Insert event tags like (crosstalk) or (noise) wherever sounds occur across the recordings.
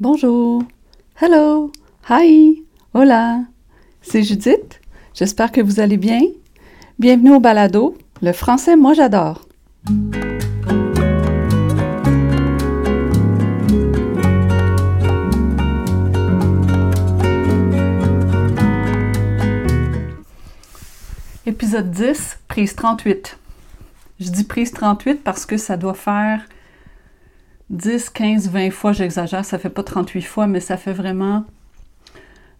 Bonjour, hello, hi, hola, c'est Judith. J'espère que vous allez bien. Bienvenue au balado. Le français, moi j'adore. Épisode 10, prise 38. Je dis prise 38 parce que ça doit faire 10, 15, 20 fois, j'exagère, ça fait pas 38 fois, mais ça fait vraiment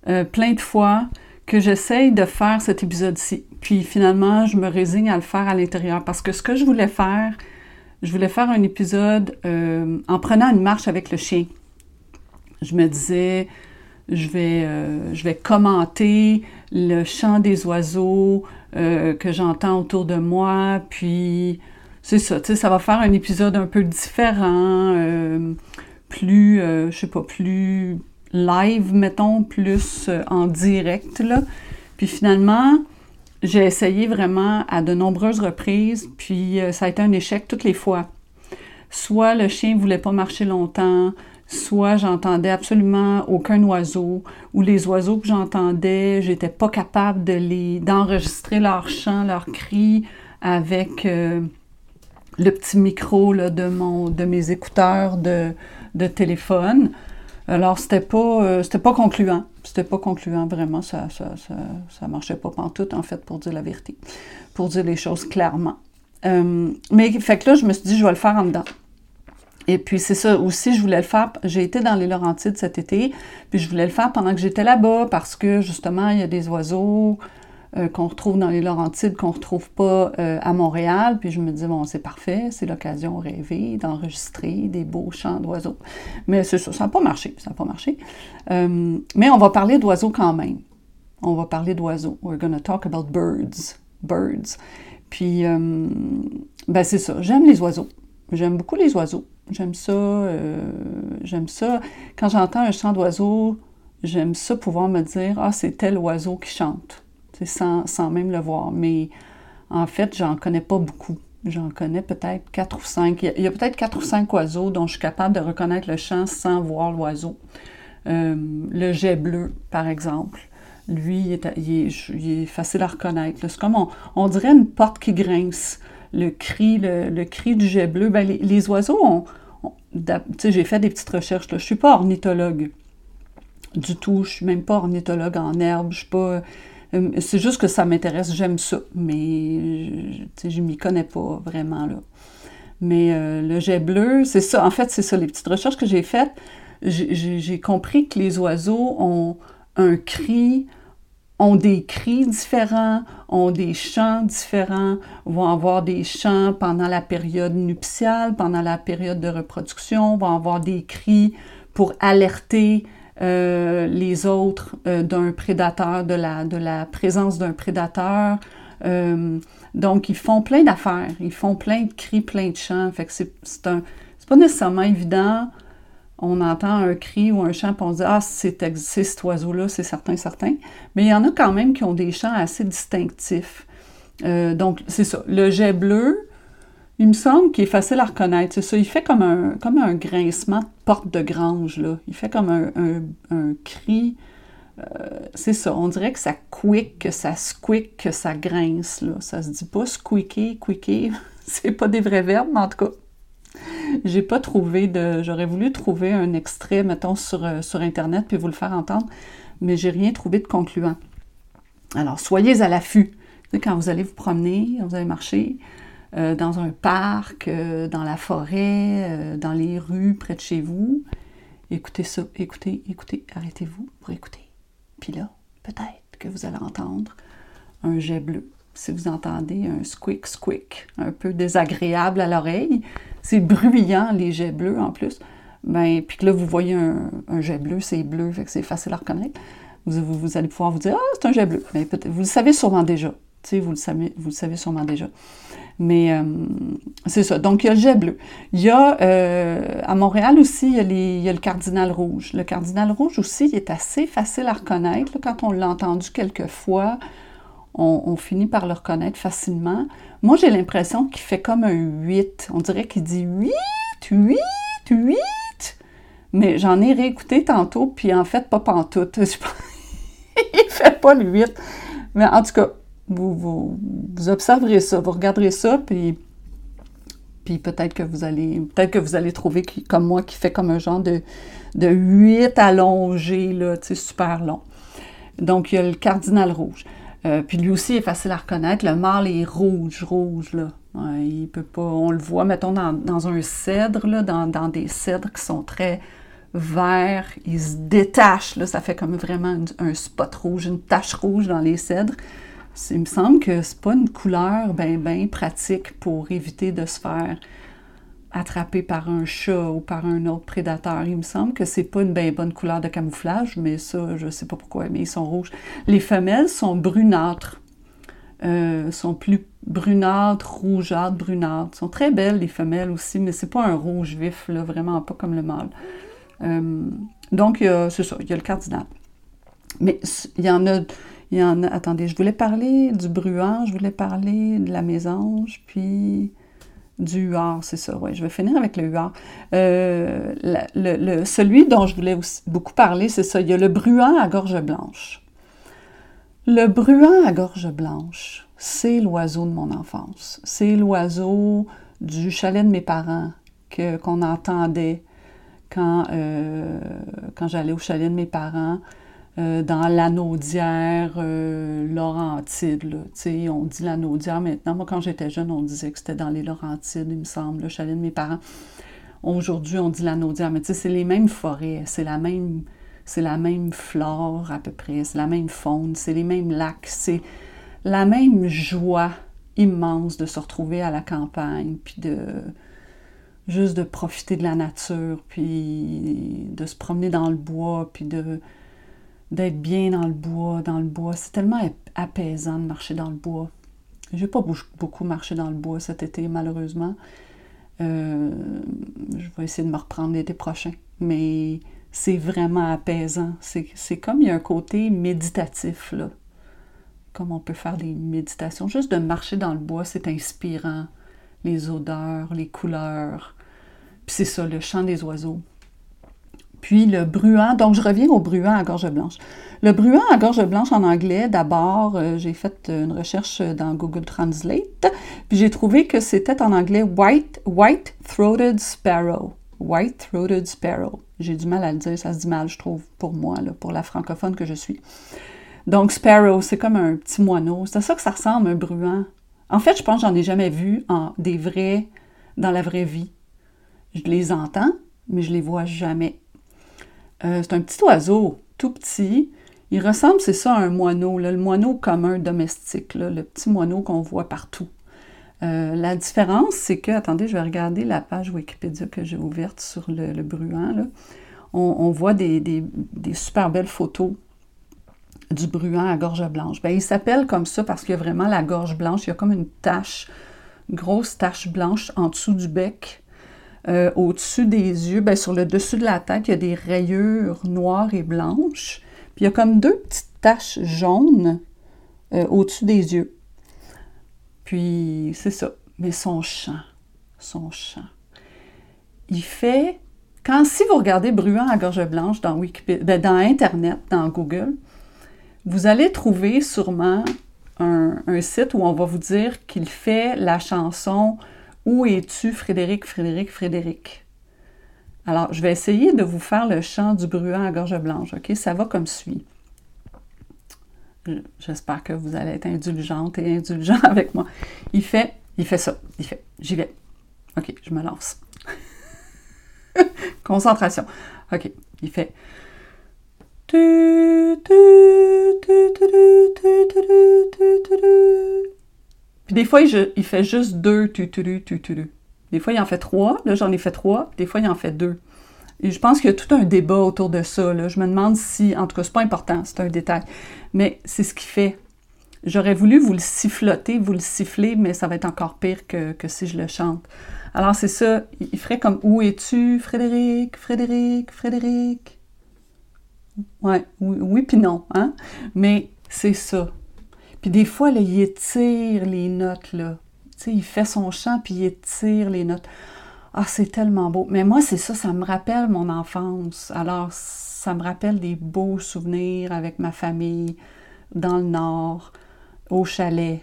euh, plein de fois que j'essaye de faire cet épisode-ci. Puis finalement, je me résigne à le faire à l'intérieur parce que ce que je voulais faire, je voulais faire un épisode euh, en prenant une marche avec le chien. Je me disais, je vais, euh, je vais commenter le chant des oiseaux que j'entends autour de moi, puis c'est ça, tu sais, ça va faire un épisode un peu différent, euh, plus, euh, je sais pas, plus live, mettons, plus euh, en direct, là. Puis finalement, j'ai essayé vraiment à de nombreuses reprises, puis ça a été un échec toutes les fois. Soit le chien voulait pas marcher longtemps, soit j'entendais absolument aucun oiseau, ou les oiseaux que j'entendais, j'étais pas capable de les d'enregistrer leurs chants, leurs cris avec le petit micro de, mon, de mes écouteurs de, téléphone. Alors, c'était pas, euh, pas concluant. C'était pas concluant, vraiment. Ça, ça, ça, marchait pas pantoute, en fait, pour dire la vérité. Pour dire les choses clairement. Euh, mais, fait que là, je me suis dit, je vais le faire en dedans. Et puis, c'est ça aussi, je voulais le faire. J'ai été dans les Laurentides cet été, puis je voulais le faire pendant que j'étais là-bas parce que, justement, il y a des oiseaux, euh, qu'on retrouve dans les Laurentides, qu'on ne retrouve pas euh, à Montréal. Puis je me dis, bon, c'est parfait, c'est l'occasion rêvée d'enregistrer des beaux chants d'oiseaux. Mais c'est ça, ça n'a pas marché, ça n'a pas marché. Euh, mais on va parler d'oiseaux quand même. On va parler d'oiseaux. We're going to talk about birds. Birds. Puis, ben c'est ça, j'aime les oiseaux. J'aime beaucoup les oiseaux. J'aime ça. j'aime ça. Quand j'entends un chant d'oiseau, j'aime ça pouvoir me dire, ah, c'est tel oiseau qui chante sans, même le voir. Mais en fait, j'en connais pas beaucoup. J'en connais peut-être quatre ou cinq. Il y a, peut-être quatre ou cinq oiseaux dont je suis capable de reconnaître le chant sans voir l'oiseau. Euh, le jet bleu, par exemple. Lui, il est, facile à reconnaître. C'est comme on, dirait une porte qui grince. Le cri, le, cri du jet bleu. Ben, les, oiseaux ont. j'ai fait des petites recherches. Là. Je ne suis pas ornithologue du tout. Je ne suis même pas ornithologue en herbe. Je suis pas. Euh, c'est juste que ça m'intéresse, j'aime ça, mais je ne m'y connais pas vraiment. Là. Mais euh, le jet bleu, c'est ça. En fait, c'est ça, les petites recherches que j'ai faites, j'ai compris que les oiseaux ont un cri, ont des cris différents, ont des chants différents, vont avoir des chants pendant la période nuptiale, pendant la période de reproduction, vont avoir des cris pour alerter euh, les autres euh, d'un prédateur, de la, de la présence d'un prédateur. Euh, donc, ils font plein d'affaires, ils font plein de cris, plein de chants. Fait c'est, un, c'est pas nécessairement évident. On entend un cri ou un chant, puis on dit Ah, c'est, c'est cet oiseau-là, c'est certain, certain. Mais il y en a quand même qui ont des chants assez distinctifs. donc, c'est ça. Le jet bleu, il me semble qu'il est facile à reconnaître. C'est ça, il fait comme un, comme un grincement de porte de grange, là. Il fait comme un, cri. Euh, c'est ça, on dirait que ça quick, que ça squeak, que ça grince, là. Ça se dit pas squeaker, quicker. (laughs) c'est pas des vrais verbes, mais en tout cas, j'ai pas trouvé de... J'aurais voulu trouver un extrait, mettons, sur, euh, sur Internet, puis vous le faire entendre, mais j'ai rien trouvé de concluant. Alors, soyez à l'affût. Quand vous allez vous promener, vous allez marcher, euh, dans un parc, euh, dans la forêt, euh, dans les rues près de chez vous. Écoutez ça, écoutez, écoutez, arrêtez-vous pour écouter. Puis là, peut-être que vous allez entendre un jet bleu. Si vous entendez un squeak squeak, un peu désagréable à l'oreille, c'est bruyant les jets bleus en plus. Ben, puis que là, vous voyez un, jet bleu, c'est bleu, fait que c'est facile à reconnaître. Vous, allez pouvoir vous dire Ah, c'est un jet bleu. Mais ben, vous le savez sûrement déjà. Vous le savez, vous le savez sûrement déjà. Mais euh, c'est ça. Donc, il y a le jet bleu. Il y a, euh, à Montréal aussi, il y, a le cardinal rouge. Le cardinal rouge aussi, il est assez facile à reconnaître. Quand on l'a entendu quelques fois, on, finit par le reconnaître facilement. Moi, j'ai l'impression qu'il fait comme un 8. On dirait qu'il dit 8, 8, 8. Mais j'en ai réécouté tantôt, puis en fait, pas pantoute. (laughs) il fait pas le 8. Mais en tout cas, vous, vous, observerez ça, vous regarderez ça, puis, puis peut-être que vous allez peut-être que vous allez trouver comme moi qui fait comme un genre de, de 8 allongé, là, super long. Donc, il y a le cardinal rouge. Euh, puis lui aussi est facile à reconnaître. Le mâle est rouge, rouge, là. il peut pas. On le voit, mettons, dans, un cèdre, là, dans, des cèdres qui sont très verts. Il se détache, là. Ça fait comme vraiment un spot rouge, une tache rouge dans les cèdres. Il me semble que c'est pas une couleur bien, bien pratique pour éviter de se faire attrapé par un chat ou par un autre prédateur. Il me semble que c'est pas une bien bonne couleur de camouflage, mais ça, je sais pas pourquoi, mais ils sont rouges. Les femelles sont brunâtres, euh, sont plus brunâtres, rougeâtres, brunâtres. sont très belles, les femelles aussi, mais c'est pas un rouge vif, là, vraiment pas comme le mâle. Euh, donc, c'est ça, il y a le cardinal. Mais il y en a... Il y en a, attendez, je voulais parler du bruant, je voulais parler de la mésange, puis du huard, c'est ça, oui. Je vais finir avec le huard. Euh, celui dont je voulais beaucoup parler, c'est ça. Il y a le bruant à gorge blanche. Le bruant à gorge blanche, c'est l'oiseau de mon enfance. C'est l'oiseau du chalet de mes parents qu'on entendait euh, quand j'allais au chalet de mes parents. Euh, dans l'anaudière euh, Laurentide. On dit l'anaudière maintenant. Moi, quand j'étais jeune, on disait que c'était dans les Laurentides, il me semble, le chalet de mes parents. Aujourd'hui, on dit l'anaudière, mais c'est les mêmes forêts, c'est la même c'est la même flore à peu près, c'est la même faune, c'est les mêmes lacs, c'est la même joie immense de se retrouver à la campagne, puis de juste de profiter de la nature, puis de se promener dans le bois, puis de d'être bien dans le bois, dans le bois. C'est tellement apaisant de marcher dans le bois. J'ai pas beaucoup marché dans le bois cet été, malheureusement. Euh, je vais essayer de me reprendre l'été prochain. Mais c'est vraiment apaisant. C'est comme il y a un côté méditatif, là. Comme on peut faire des méditations. Juste de marcher dans le bois, c'est inspirant. Les odeurs, les couleurs. Puis c'est ça, le chant des oiseaux. Puis le bruant, donc je reviens au bruant à gorge blanche. Le bruant à gorge blanche en anglais, d'abord, euh, j'ai fait une recherche dans Google Translate, puis j'ai trouvé que c'était en anglais white, white-throated sparrow. White-throated sparrow. J'ai du mal à le dire, ça se dit mal, je trouve, pour moi, pour la francophone que je suis. Donc, sparrow, c'est comme un petit moineau. C'est ça que ça ressemble, un bruant. En fait, je pense que j'en ai jamais vu en des vrais, dans la vraie vie. Je les entends, mais je les vois jamais. Euh, c'est un petit oiseau, tout petit. Il ressemble, c'est ça, à un moineau, le moineau commun domestique, le petit moineau qu'on voit partout. Euh, la différence, c'est que, attendez, je vais regarder la page Wikipédia que j'ai ouverte sur le, bruant. On, voit des, super belles photos du bruant à gorge blanche. Ben, il s'appelle comme ça parce qu'il y a vraiment la gorge blanche. Il y a comme une tache, une grosse tache blanche en dessous du bec. Euh, au-dessus des yeux, ben, sur le dessus de la tête, il y a des rayures noires et blanches. Puis il y a comme deux petites taches jaunes euh, au-dessus des yeux. Puis c'est ça. Mais son chant, son chant. Il fait. Quand si vous regardez Bruant à gorge blanche dans, Wikipédia, ben, dans Internet, dans Google, vous allez trouver sûrement un site où on va vous dire qu'il fait la chanson où es-tu, Frédéric, Frédéric, Frédéric? Alors, je vais essayer de vous faire le chant du bruant à gorge blanche, OK? Ça va comme suit. J'espère que vous allez être indulgente et indulgent avec moi. Il fait, il fait ça, il fait. J'y vais. OK, je me lance. Concentration. OK, il fait. Puis des fois, il, fait juste deux tuturu, tuturu. Des fois, il en fait trois. Là, j'en ai fait trois. Des fois, il en fait deux. Et je pense qu'il y a tout un débat autour de ça. Là. Je me demande si, en tout cas, c'est pas important, c'est un détail. Mais c'est ce qu'il fait. J'aurais voulu vous le siffloter, vous le siffler, mais ça va être encore pire que, si je le chante. Alors, c'est ça. Il ferait comme Où es-tu, Frédéric, Frédéric, Frédéric? Ouais, oui, oui puis non, hein? Mais c'est ça. Puis des fois, il étire les notes, là. Il fait son chant, puis il étire les notes. Ah, c'est tellement beau. Mais moi, c'est ça, ça me rappelle mon enfance. Alors, ça me rappelle des beaux souvenirs avec ma famille dans le nord, au chalet.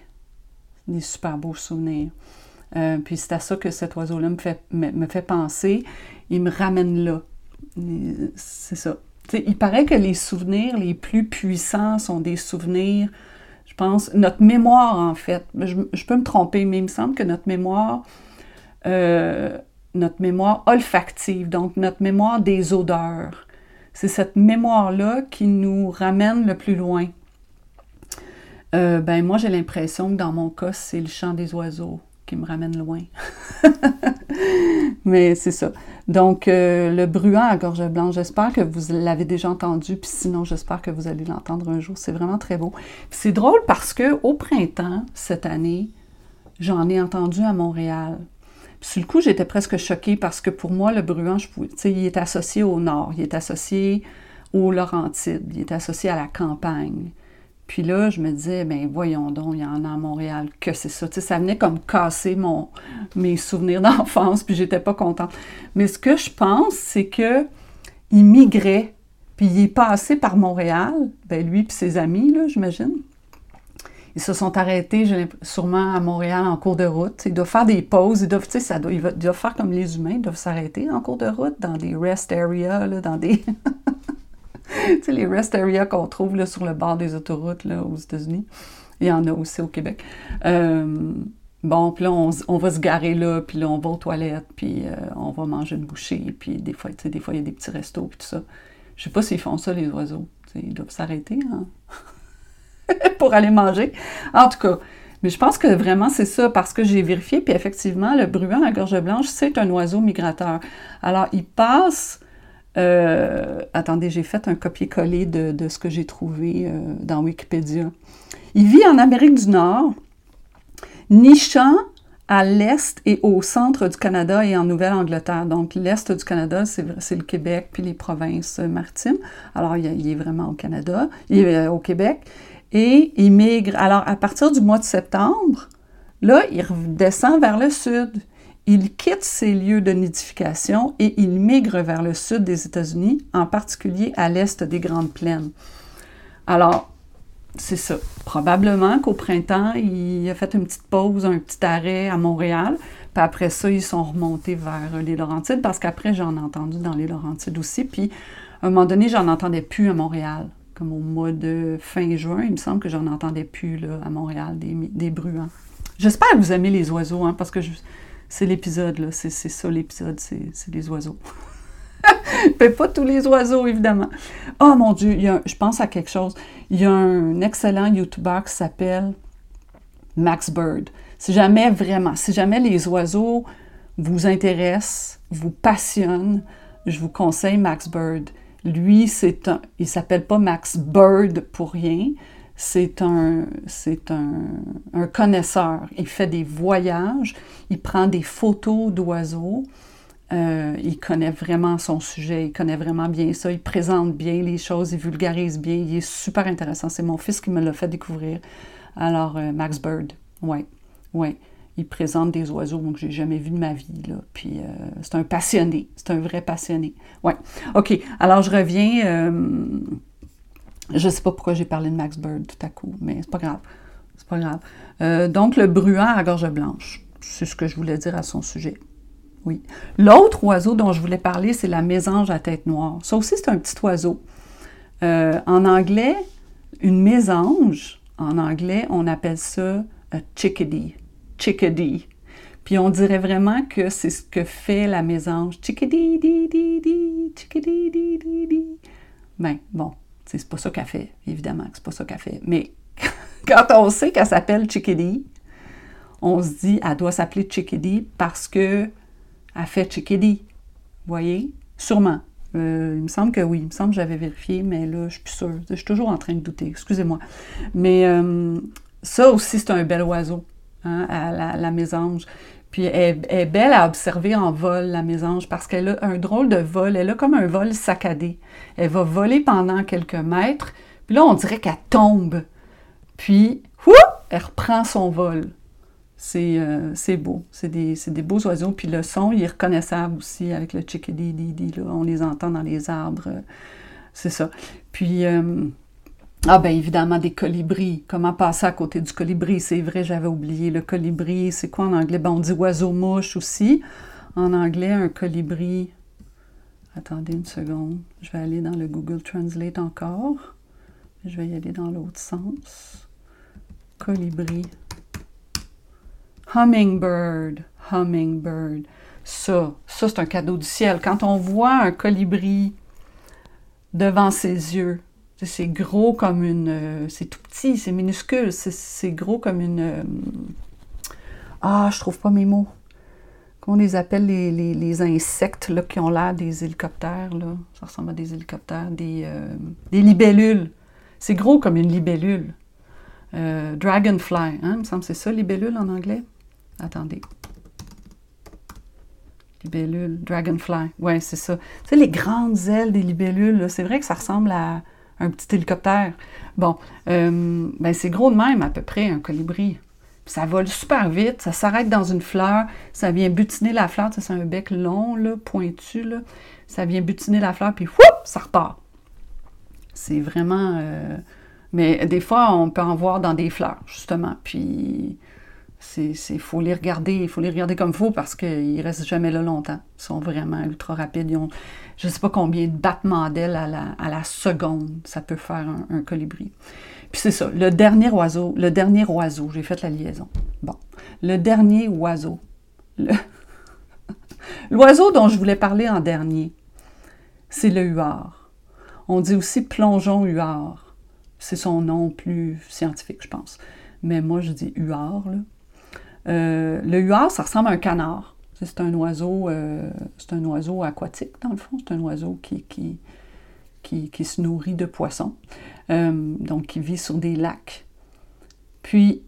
Des super beaux souvenirs. Euh, puis c'est à ça que cet oiseau-là me fait, me, fait penser. Il me ramène là. C'est ça. il paraît que les souvenirs les plus puissants sont des souvenirs, pense, notre mémoire en fait. Je, peux me tromper, mais il me semble que notre mémoire euh, notre mémoire olfactive, donc notre mémoire des odeurs. C'est cette mémoire-là qui nous ramène le plus loin. Euh, ben moi, j'ai l'impression que dans mon cas, c'est le chant des oiseaux qui me ramène loin. (laughs) Mais c'est ça. Donc, euh, le bruant à gorge blanche, j'espère que vous l'avez déjà entendu, puis sinon, j'espère que vous allez l'entendre un jour. C'est vraiment très beau. C'est drôle parce que au printemps, cette année, j'en ai entendu à Montréal. Sur le coup, j'étais presque choquée parce que pour moi, le bruant, je pouvais, il est associé au nord, il est associé aux Laurentides, il est associé à la campagne. Puis là, je me disais, ben voyons donc, il y en a à Montréal, que c'est ça. ça venait comme casser mon, mes souvenirs (laughs) d'enfance, puis j'étais pas contente. Mais ce que je pense, c'est que il migrait, puis il est passé par Montréal, ben lui puis ses amis, là, j'imagine. Ils se sont arrêtés sûrement à Montréal en cours de route. Ils doivent faire des pauses. Ils doivent, ça doit, ils doivent faire comme les humains. Ils doivent s'arrêter en cours de route dans des rest areas, dans des... (laughs) (laughs) tu sais, les rest areas qu'on trouve là, sur le bord des autoroutes là, aux États-Unis. Il y en a aussi au Québec. Euh, bon, puis là, on, va se garer là, puis là, on va aux toilettes, puis euh, on va manger une bouchée, puis des fois, tu sais, des fois, il y a des petits restos, puis tout ça. Je sais pas s'ils font ça, les oiseaux. ils doivent s'arrêter, hein? (laughs) pour aller manger. En tout cas, mais je pense que vraiment c'est ça parce que j'ai vérifié, puis effectivement, le bruant à gorge blanche, c'est un oiseau migrateur. Alors, il passe. Euh, attendez, j'ai fait un copier-coller de, ce que j'ai trouvé euh, dans Wikipédia. Il vit en Amérique du Nord, nichant à l'est et au centre du Canada et en Nouvelle-Angleterre. Donc, l'est du Canada, c'est le Québec puis les provinces maritimes. Alors, il, est vraiment au Canada, il est euh, au Québec et il migre. Alors, à partir du mois de septembre, là, il descend vers le sud. Il quitte ses lieux de nidification et il migre vers le sud des États-Unis, en particulier à l'est des Grandes Plaines. Alors, c'est ça. Probablement qu'au printemps, il a fait une petite pause, un petit arrêt à Montréal. Puis après ça, ils sont remontés vers les Laurentides parce qu'après, j'en ai entendu dans les Laurentides aussi. Puis à un moment donné, j'en entendais plus à Montréal comme au mois de fin juin, il me semble que j'en entendais plus là, à Montréal, des, des bruants. J'espère que vous aimez les oiseaux, hein, parce que c'est l'épisode, là, c'est, ça l'épisode, c'est, les oiseaux. (laughs) Mais pas tous les oiseaux, évidemment. Oh mon Dieu, je pense à quelque chose. Il y a un excellent YouTuber qui s'appelle Max Bird. Si jamais vraiment, si jamais les oiseaux vous intéressent, vous passionnent, je vous conseille Max Bird. Lui, c'est un, il s'appelle pas Max Bird pour rien. C'est un, c'est un, un, connaisseur. Il fait des voyages, il prend des photos d'oiseaux. Euh, il connaît vraiment son sujet, il connaît vraiment bien ça, il présente bien les choses, il vulgarise bien, il est super intéressant. C'est mon fils qui me l'a fait découvrir. Alors, euh, Max Bird, ouais, ouais il présente des oiseaux que j'ai jamais vus de ma vie. Puis euh, c'est un passionné, c'est un vrai passionné. Ouais. OK. Alors je reviens. Euh, je sais pas pourquoi j'ai parlé de Max Bird tout à coup, mais c'est pas grave. C'est pas grave. Euh, donc le bruant à gorge blanche. C'est ce que je voulais dire à son sujet. Oui. L'autre oiseau dont je voulais parler, c'est la mésange à tête noire. Ça aussi, c'est un petit oiseau. en anglais, une mésange, en anglais, on appelle ça un chickadee chickadee. Puis on dirait vraiment que c'est ce que fait la mésange. Chickadee, di, di, di, chickadee, di, di, di. Ben, bon, c'est pas ça qu'elle fait, évidemment c'est pas ça qu'elle fait. Mais (laughs) quand on sait qu'elle s'appelle chickadee, on se dit, elle doit s'appeler chickadee parce que elle fait chickadee. Vous voyez? Sûrement. Euh, il me semble que oui, il me semble que j'avais vérifié, mais là, je suis plus sûre. Je suis toujours en train de douter, excusez-moi. Mais euh, ça aussi, c'est un bel oiseau. Hein, la, mésange. Puis elle, est belle à observer en vol, la mésange, parce qu'elle a un drôle de vol. Elle a comme un vol saccadé. Elle va voler pendant quelques mètres, puis là, on dirait qu'elle tombe. Puis, elle reprend son vol. C'est beau. C'est des, beaux oiseaux. Puis le son, il est reconnaissable aussi avec le chickadee, là. On les entend dans les arbres. C'est ça. Puis, ah ben évidemment, des colibris. Comment passer à côté du colibri? C'est vrai, j'avais oublié. Le colibri, c'est quoi en anglais? Ben, on dit oiseau-mouche aussi. En anglais, un colibri... Attendez une seconde. Je vais aller dans le Google Translate encore. Je vais y aller dans l'autre sens. Colibri. Hummingbird. Hummingbird. Ça, ça c'est un cadeau du ciel. Quand on voit un colibri devant ses yeux, c'est gros comme une... Euh, c'est tout petit, c'est minuscule, c'est gros comme une... Euh, ah, je trouve pas mes mots. Comment les appelle les, insectes là, qui ont l'air des hélicoptères? Là? Ça ressemble à des hélicoptères. Des, euh, des libellules. C'est gros comme une libellule. dragonfly, hein, il me semble que c'est ça, libellule en anglais? Attendez. Libellule, dragonfly. Ouais, c'est ça. Tu sais, les grandes ailes des libellules, c'est vrai que ça ressemble à un petit hélicoptère. Bon, euh, ben c'est gros de même à peu près, un colibri. Ça vole super vite, ça s'arrête dans une fleur, ça vient butiner la fleur, c'est un bec long, là, pointu, là. ça vient butiner la fleur, puis whoop, ça repart. C'est vraiment... Euh, mais des fois, on peut en voir dans des fleurs, justement, puis il faut les regarder, il faut les regarder comme faut parce qu'ils restent jamais là longtemps. Ils sont vraiment ultra rapides. Ils ont, je ne sais pas combien de battements d'ailes à la, seconde ça peut faire un, colibri. Puis c'est ça, le dernier oiseau, le dernier oiseau, j'ai fait la liaison. Bon, le dernier oiseau, (laughs) l'oiseau dont je voulais parler en dernier, c'est le huard. On dit aussi plongeon huard. C'est son nom plus scientifique, je pense. Mais moi, je dis huard. Euh, le huard, ça ressemble à un canard. C'est un oiseau, euh, c'est un oiseau aquatique, dans le fond. C'est un oiseau qui, qui, qui, se nourrit de poissons, euh, donc qui vit sur des lacs. Puis,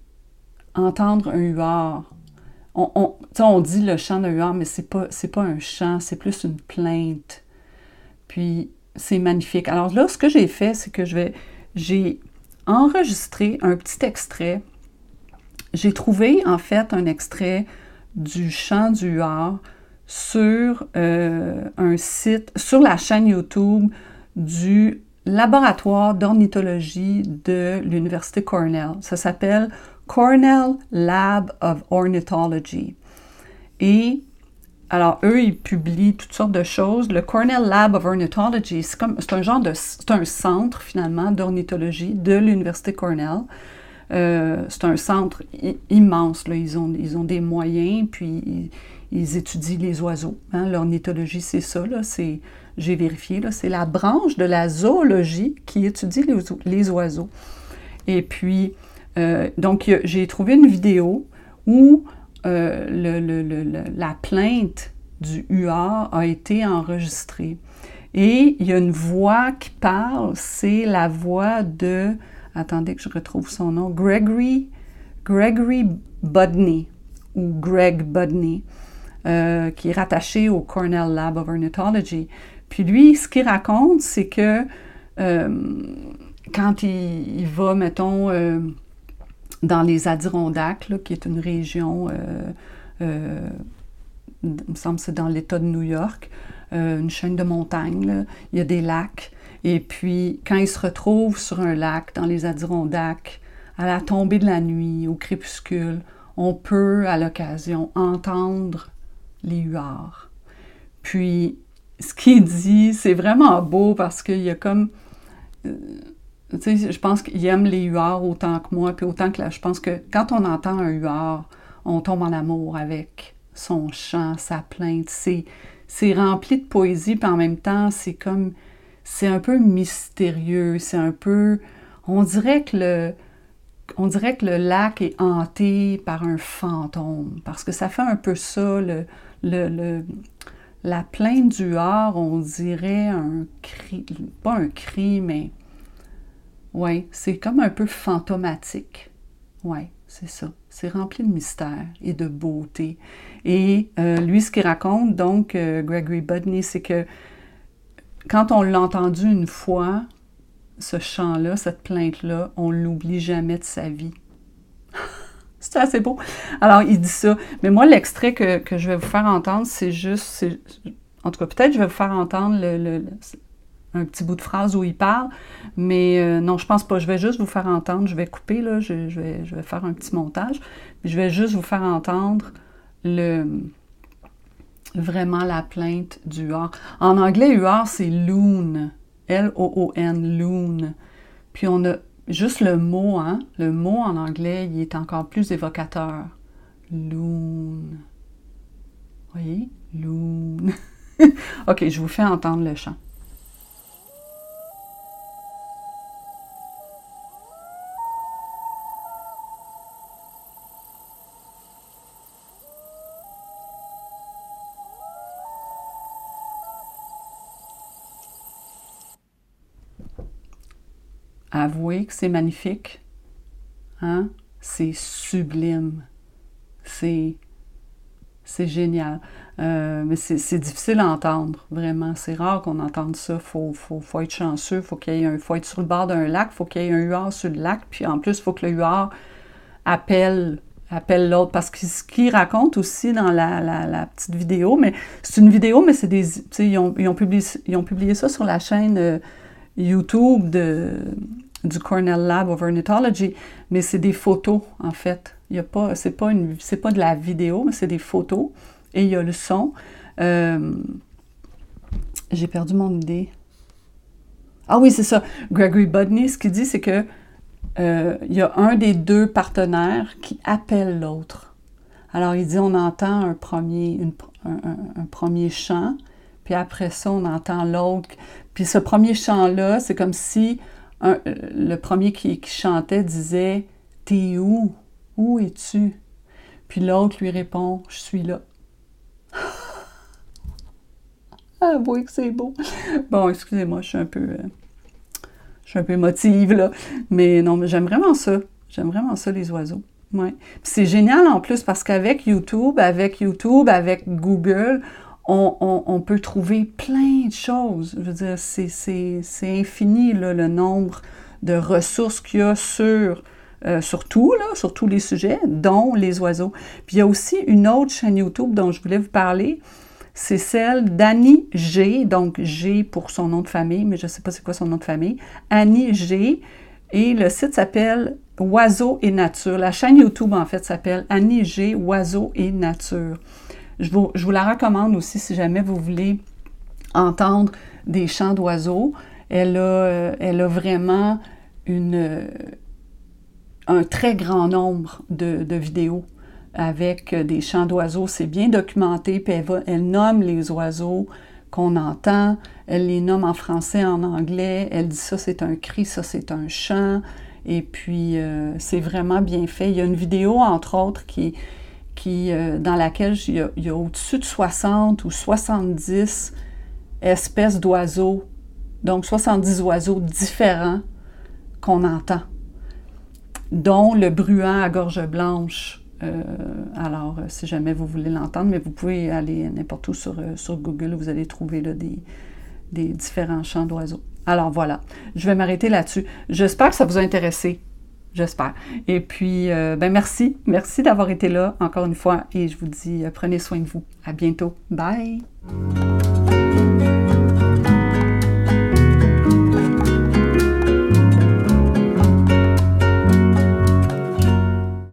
entendre un huard, on, on, on dit le chant d'un huard, mais c'est pas, c'est pas un chant, c'est plus une plainte. Puis, c'est magnifique. Alors là, ce que j'ai fait, c'est que je vais, j'ai enregistré un petit extrait j'ai trouvé en fait un extrait du chant du huard sur euh, un site, sur la chaîne YouTube du laboratoire d'ornithologie de l'Université Cornell. Ça s'appelle Cornell Lab of Ornithology. Et alors, eux, ils publient toutes sortes de choses. Le Cornell Lab of Ornithology, c'est un genre de, c'est un centre finalement d'ornithologie de l'Université Cornell. Euh, c'est un centre immense. Là. Ils, ont, ils ont des moyens, puis ils, étudient les oiseaux. Hein. L'ornithologie, c'est ça. J'ai vérifié. C'est la branche de la zoologie qui étudie les, les oiseaux. Et puis, euh, donc, j'ai trouvé une vidéo où euh, la plainte du UA a été enregistrée. Et il y a une voix qui parle, c'est la voix de attendez que je retrouve son nom, Gregory, Gregory Budney, ou Greg Budney, euh, qui est rattaché au Cornell Lab of Ornithology. Puis lui, ce qu'il raconte, c'est que euh, quand il, va, mettons, euh, dans les Adirondacks, qui est une région, il me semble que c'est dans l'État de New York, une chaîne de montagnes, il y a des lacs. Et puis, quand il se retrouve sur un lac, dans les Adirondacks, à la tombée de la nuit, au crépuscule, on peut, à l'occasion, entendre les huards. Puis, ce qu'il dit, c'est vraiment beau parce qu'il y a comme... Euh, tu sais, je pense qu'il aime les huards autant que moi, puis autant que là, je pense que quand on entend un huard, on tombe en amour avec son chant, sa plainte. C'est, c'est rempli de poésie, puis en même temps, c'est comme c'est un peu mystérieux, c'est un peu... On dirait que le... On dirait que le lac est hanté par un fantôme, parce que ça fait un peu ça, le, la plainte du Har, on dirait un cri, pas un cri, mais ouais, c'est comme un peu fantomatique. Ouais, c'est ça. C'est rempli de mystère et de beauté. Et euh, lui, ce qu'il raconte, donc, euh, Gregory Budney, c'est que quand on l'a entendu une fois, ce chant-là, cette plainte-là, on l'oublie jamais de sa vie. (laughs) C'est assez beau. Alors, il dit ça. Mais moi, l'extrait que, je vais vous faire entendre, c'est juste. En tout cas, peut-être je vais vous faire entendre le, un petit bout de phrase où il parle. Mais euh, non, je pense pas. Je vais juste vous faire entendre. Je vais couper, là. Je, vais, faire un petit montage. Je vais juste vous faire entendre le vraiment la plainte du huard. En anglais, huard, c'est loon. L-O-O-N, loon. Puis on a juste le mot, hein? Le mot en anglais, il est encore plus évocateur. Loon. Vous voyez? Loon. (laughs) OK, je vous fais entendre le chant. Avouer que c'est magnifique. Hein? C'est sublime. C'est, c'est génial. Euh, mais c'est, difficile à entendre, vraiment. C'est rare qu'on entende ça. Il faut, faut, faut, être chanceux. Faut y ait un, faut être sur le bord d'un lac. faut qu'il y ait un huard sur le lac. Puis en plus, il faut que le huard appelle appelle l'autre. Parce que ce qu'il raconte aussi dans la, la, petite vidéo, mais c'est une vidéo, mais c'est des. Ils ont, ils, ont publié, ils ont publié ça sur la chaîne euh, YouTube de, du Cornell Lab of Ornithology, mais c'est des photos, en fait. Il y a pas, c'est pas une, c'est pas de la vidéo, mais c'est des photos. Et il y a le son. Euh, j'ai perdu mon idée. Ah oui, c'est ça. Gregory Budney, ce qu'il dit, c'est que euh, il y a un des deux partenaires qui appelle l'autre. Alors, il dit, on entend un premier, un, premier chant, puis après ça, on entend l'autre. Puis ce premier chant-là, c'est comme si le premier qui, chantait disait T'es où? Où es-tu? Puis l'autre lui répond Je suis là. (laughs) ah oui, que c'est beau. Bon, excusez-moi, je suis un peu. Euh, je suis un peu émotive, là. Mais non, mais j'aime vraiment ça. J'aime vraiment ça, les oiseaux. Ouais. c'est génial en plus parce qu'avec YouTube, avec YouTube, avec Google, on, peut trouver plein de choses. Je veux dire, c'est infini le nombre de ressources qu'il y a sur, euh, tout, sur tous les sujets, dont les oiseaux. Puis il y a aussi une autre chaîne YouTube dont je voulais vous parler. C'est celle d'Annie G, donc G pour son nom de famille, mais je ne sais pas c'est quoi son nom de famille. Annie G. Et le site s'appelle Oiseaux et Nature. La chaîne YouTube, en fait, s'appelle Annie G, Oiseaux et Nature. Je vous, la recommande aussi si jamais vous voulez entendre des chants d'oiseaux. Elle a, euh, vraiment euh, un très grand nombre de, vidéos avec des chants d'oiseaux. C'est bien documenté, puis elle, nomme les oiseaux qu'on entend, elle les nomme en français, en anglais, elle dit ça c'est un cri, ça c'est un chant, et puis euh, c'est vraiment bien fait. Il y a une vidéo, entre autres, qui, euh, dans laquelle il y a, au-dessus de 60 ou 70 espèces d'oiseaux, donc 70 oiseaux différents qu'on entend, dont le bruant à gorge blanche. Euh, alors, euh, si jamais vous voulez l'entendre, mais vous pouvez aller n'importe où sur, sur Google, vous allez trouver des, des différents chants d'oiseaux. Alors voilà, je vais m'arrêter là-dessus. J'espère que ça vous a intéressé. J'espère. Et puis, euh, ben merci. Merci d'avoir été là encore une fois. Et je vous dis, euh, prenez soin de vous. À bientôt. Bye.